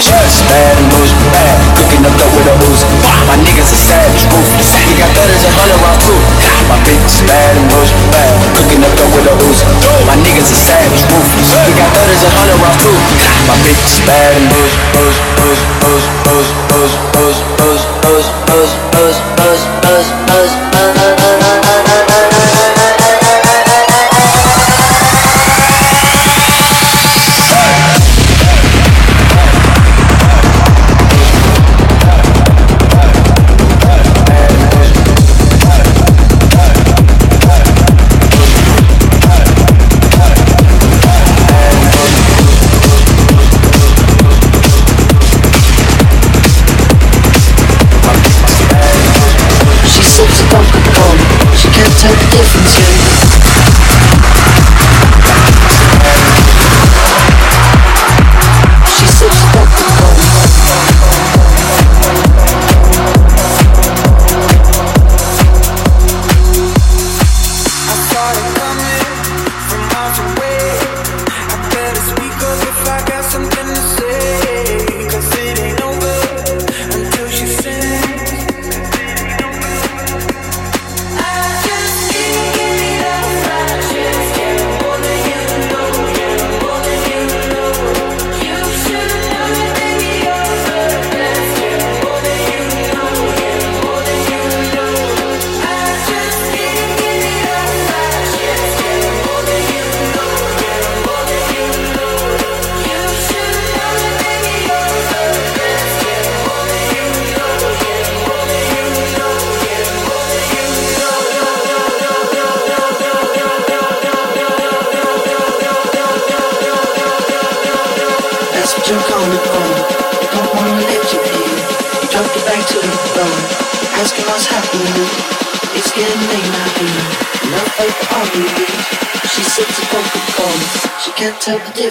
bitch bad and loose, bad. Cooking up dope with a Uzi. My niggas are savage, goofy. He got thudders and hundred round too. My bitch is bad and loose, bad. Cooking up dope with a Uzi. My niggas are savage, goofy. He got thudders and hundred round too. My bitch is bad and moves, moves, moves, moves, moves, moves, moves, moves, moves, moves, moves, moves, moves, moves, moves.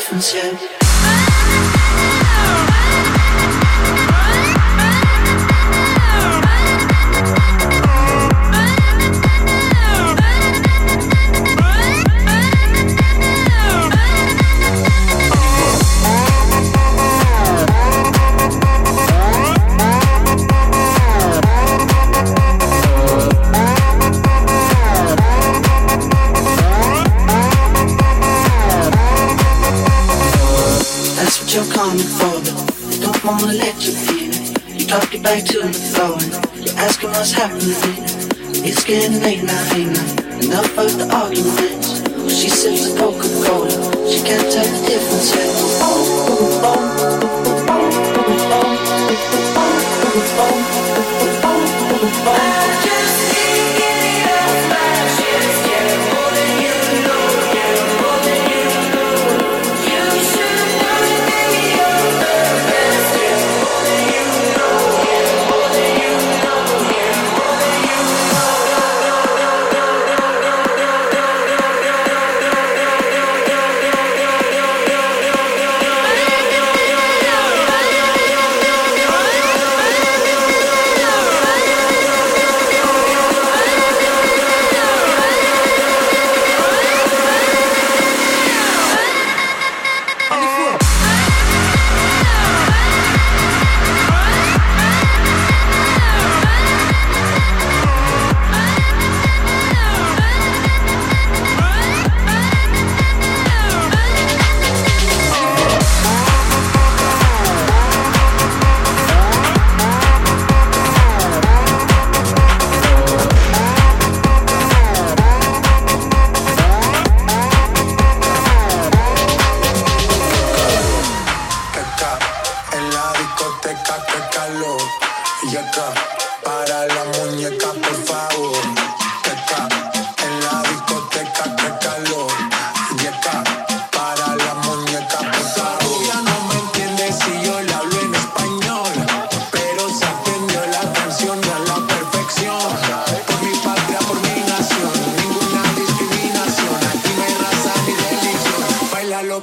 瞬间。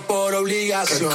Por obligación.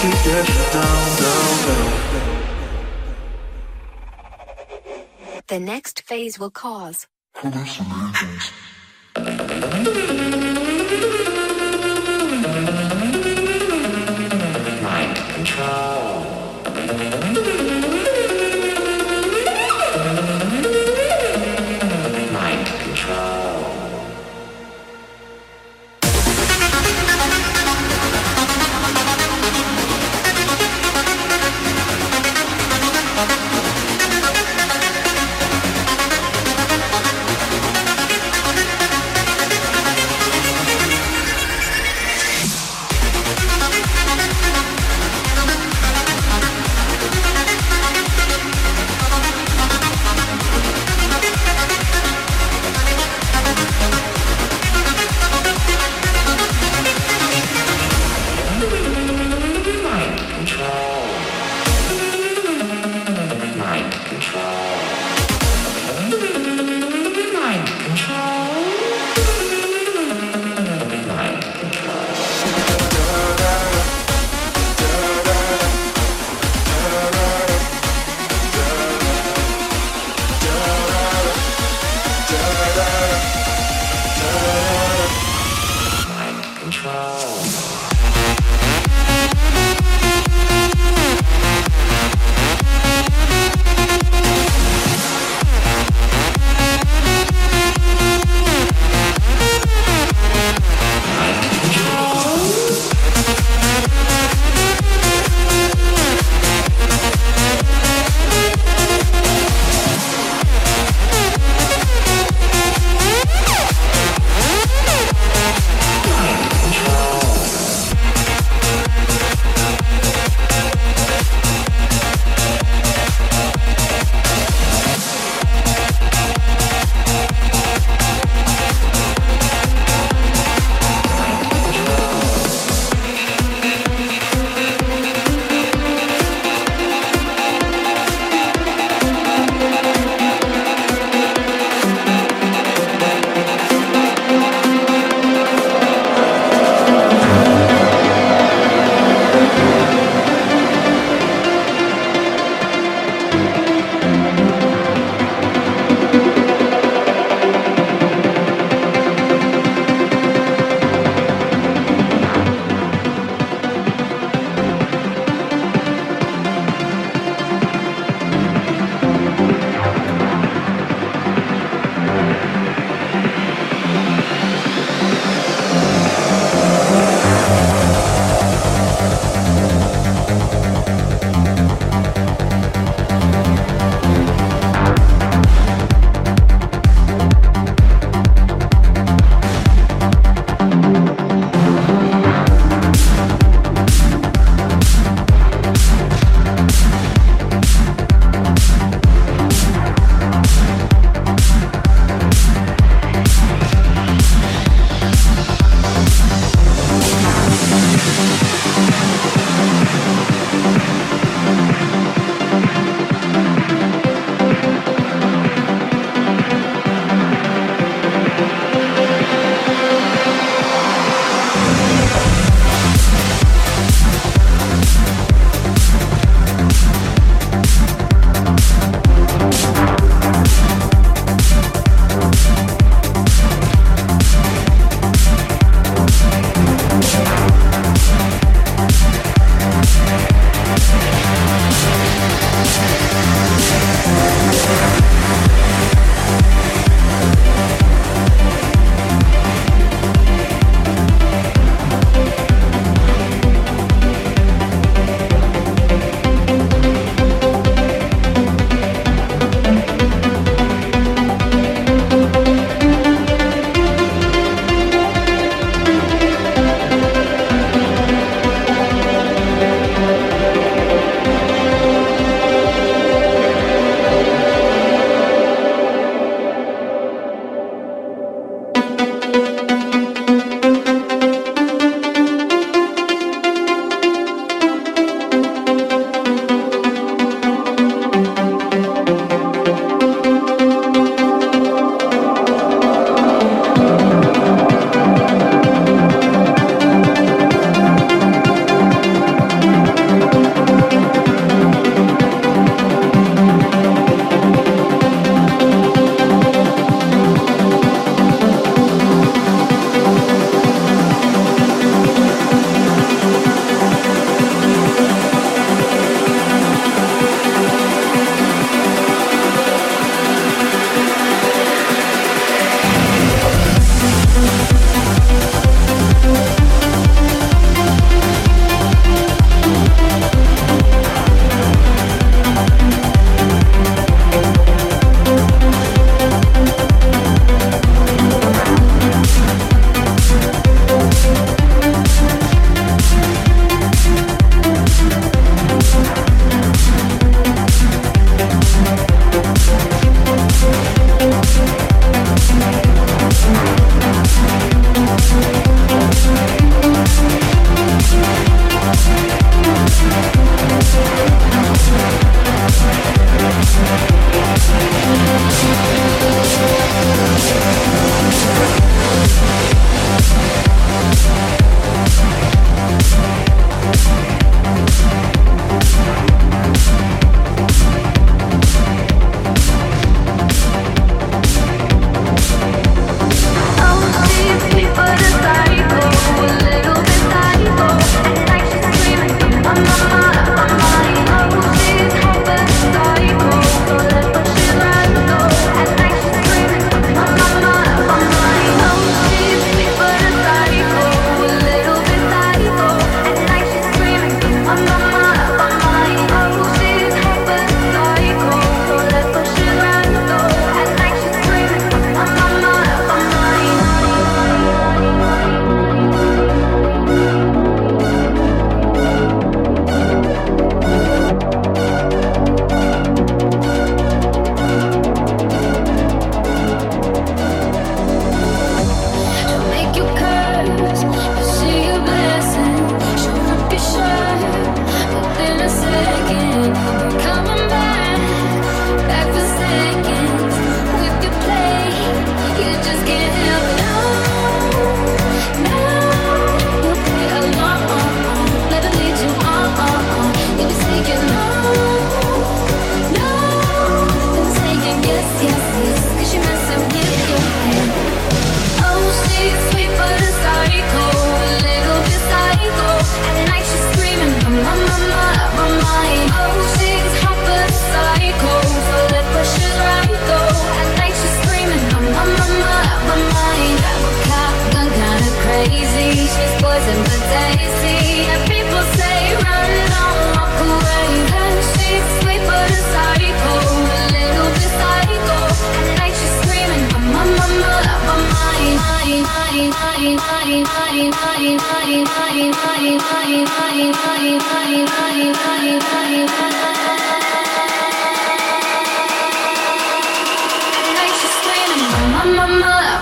To get down, down, down. The next phase will cause Thank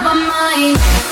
my mind.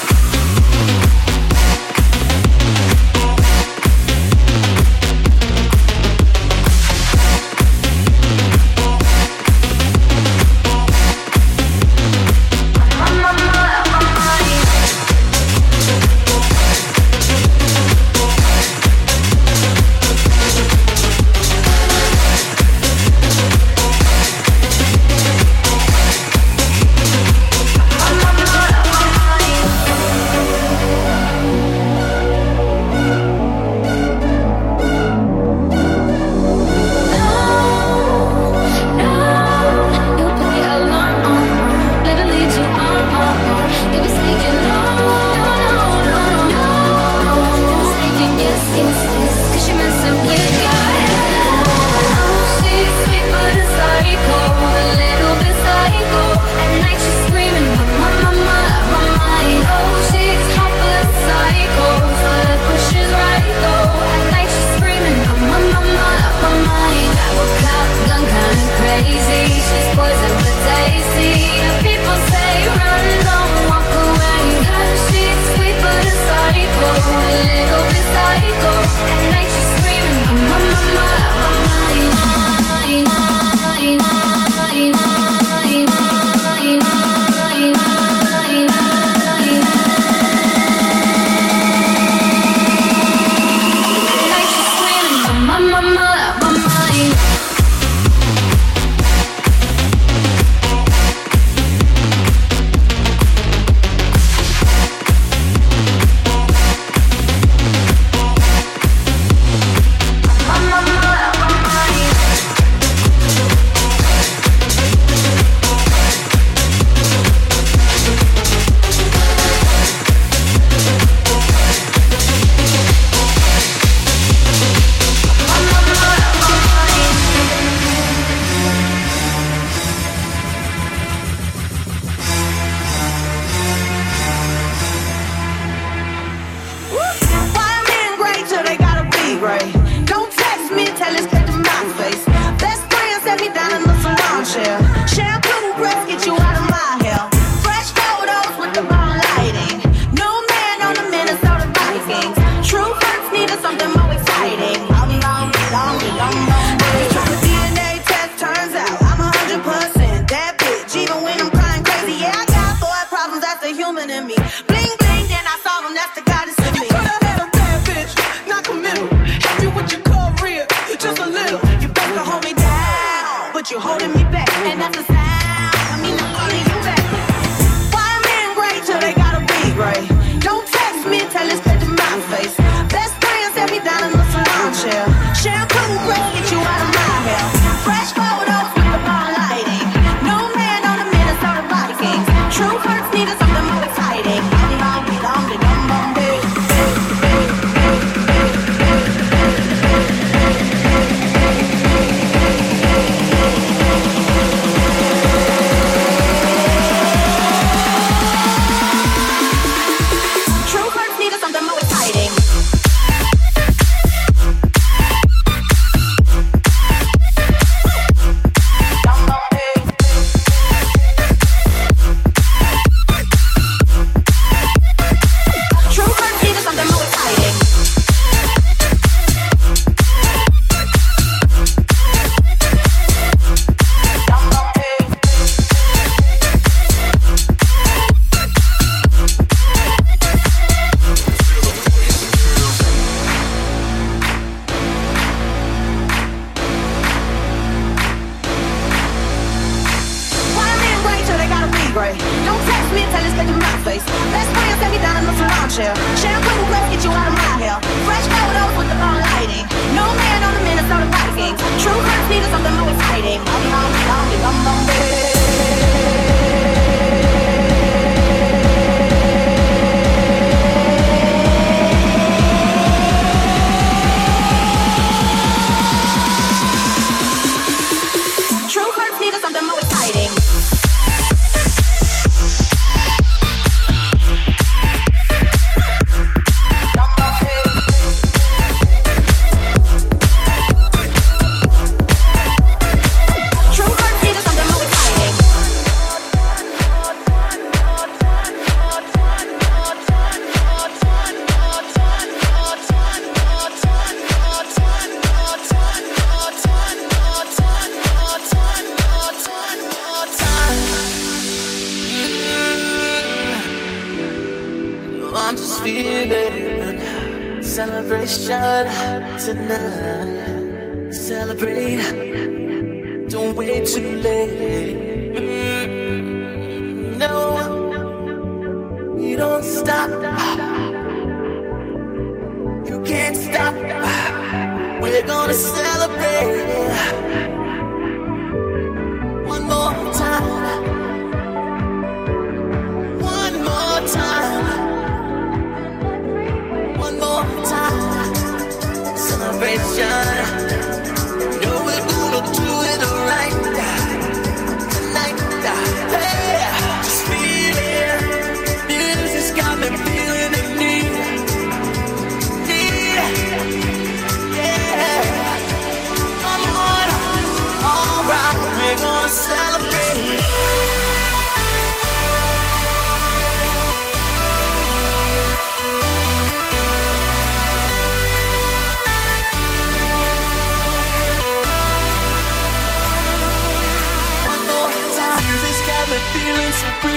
True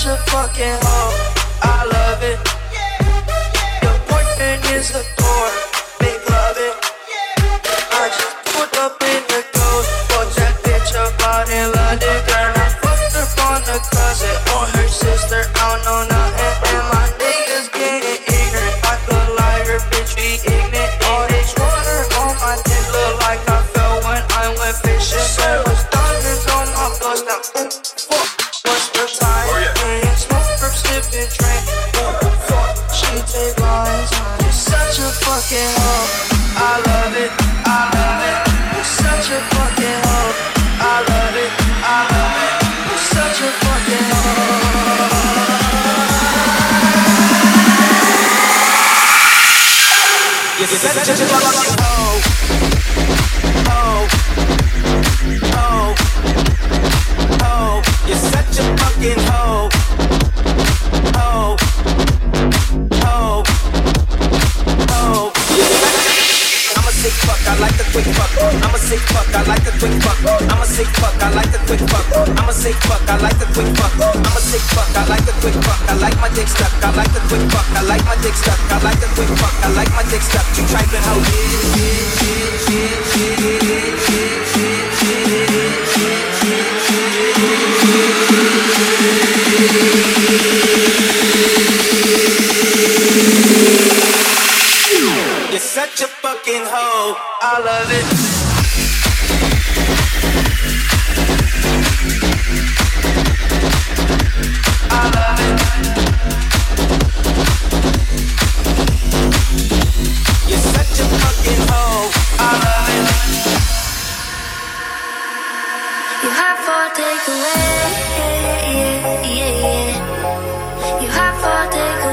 such a fucking hoe. such a fucking hoe. I love it. Take away, yeah, yeah, yeah, yeah. You have to take away.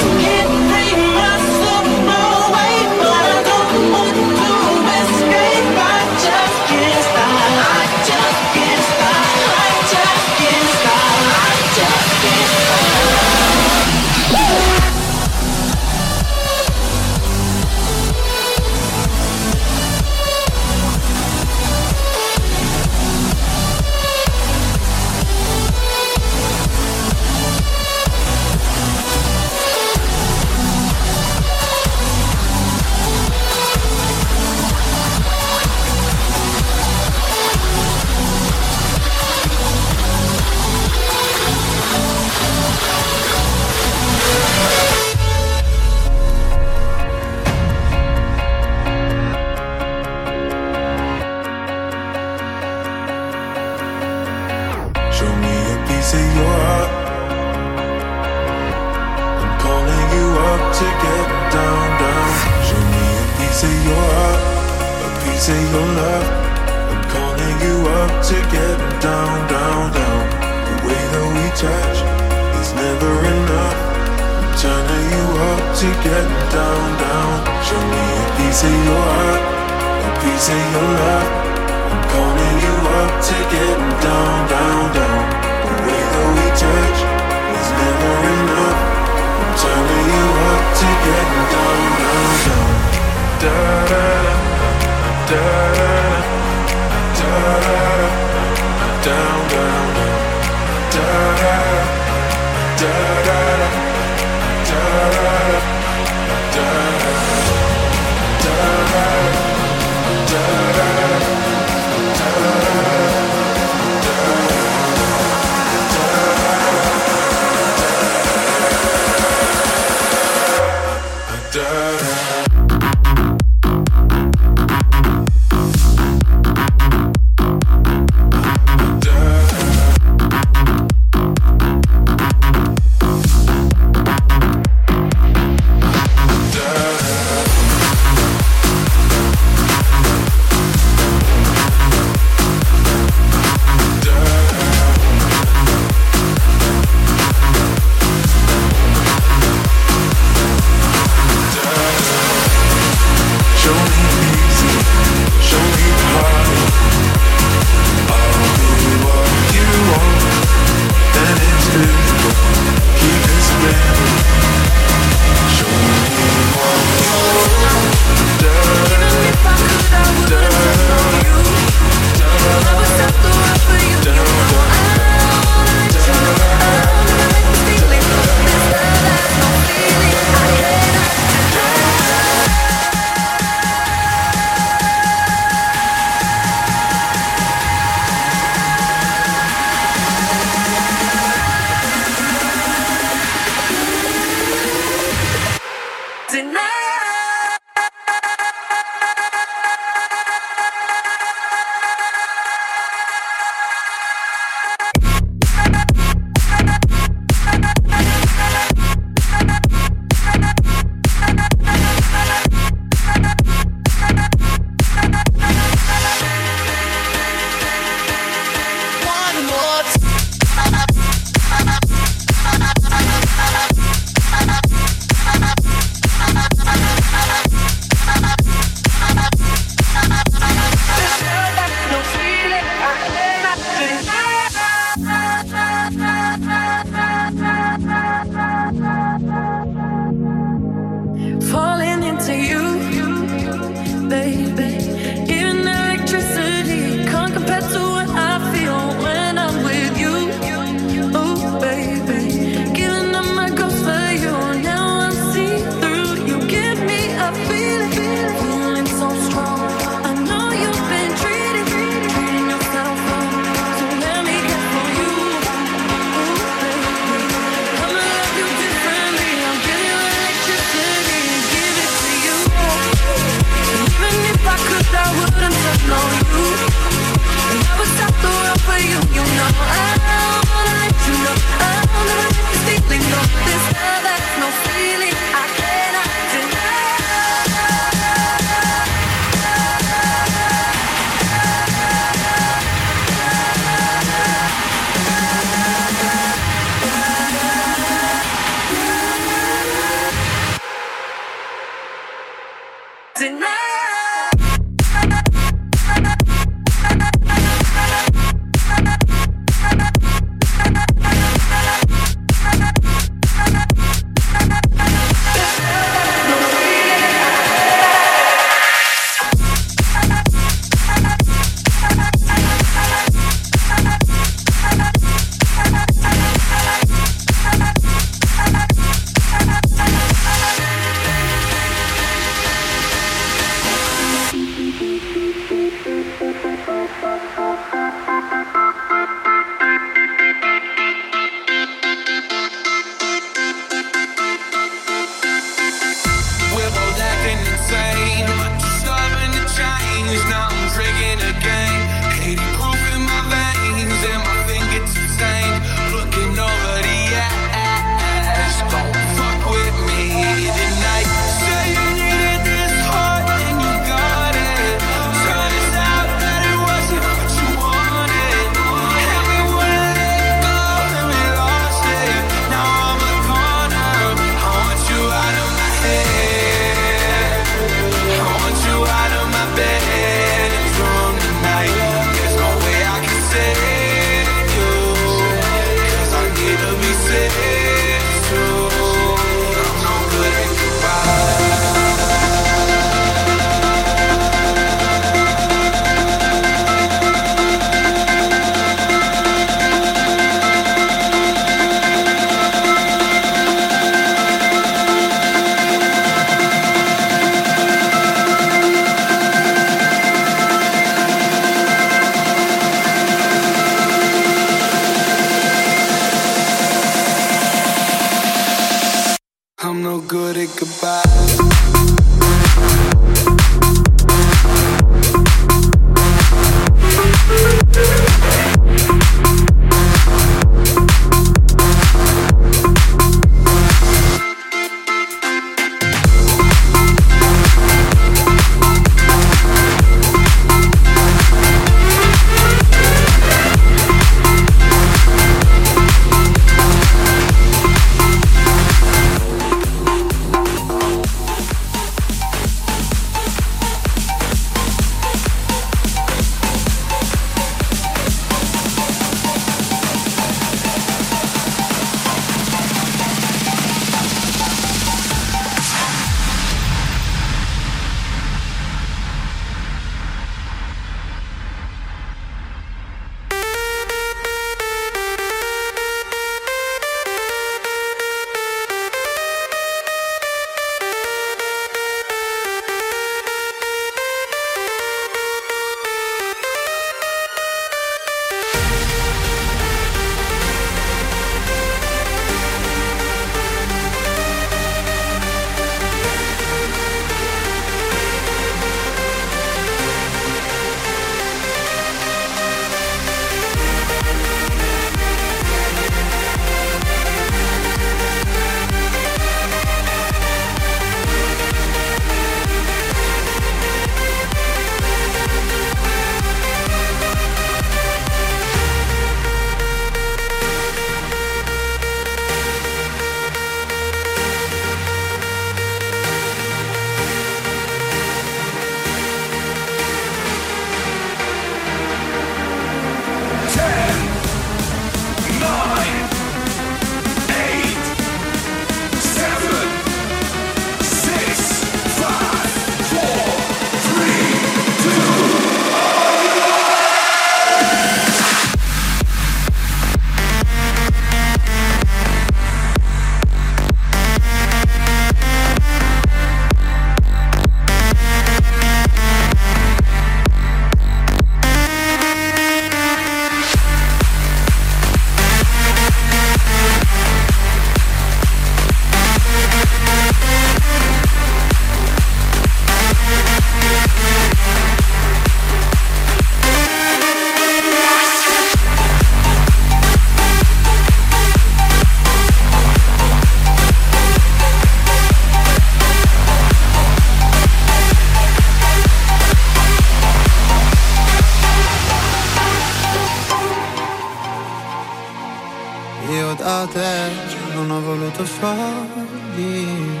estate non ho voluto soldi.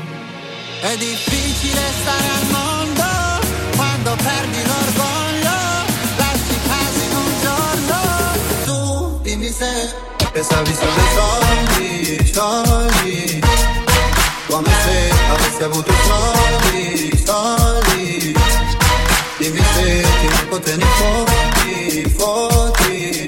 È difficile stare al mondo quando perdi l'orgoglio, lasci casa in un giorno. Tu dimmi se pensavi solo ai soldi, soldi. Come se avessi avuto soldi, soldi. Dimmi se ti ne potevi fuori, fuori.